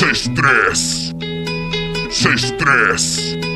6-3. 6-3.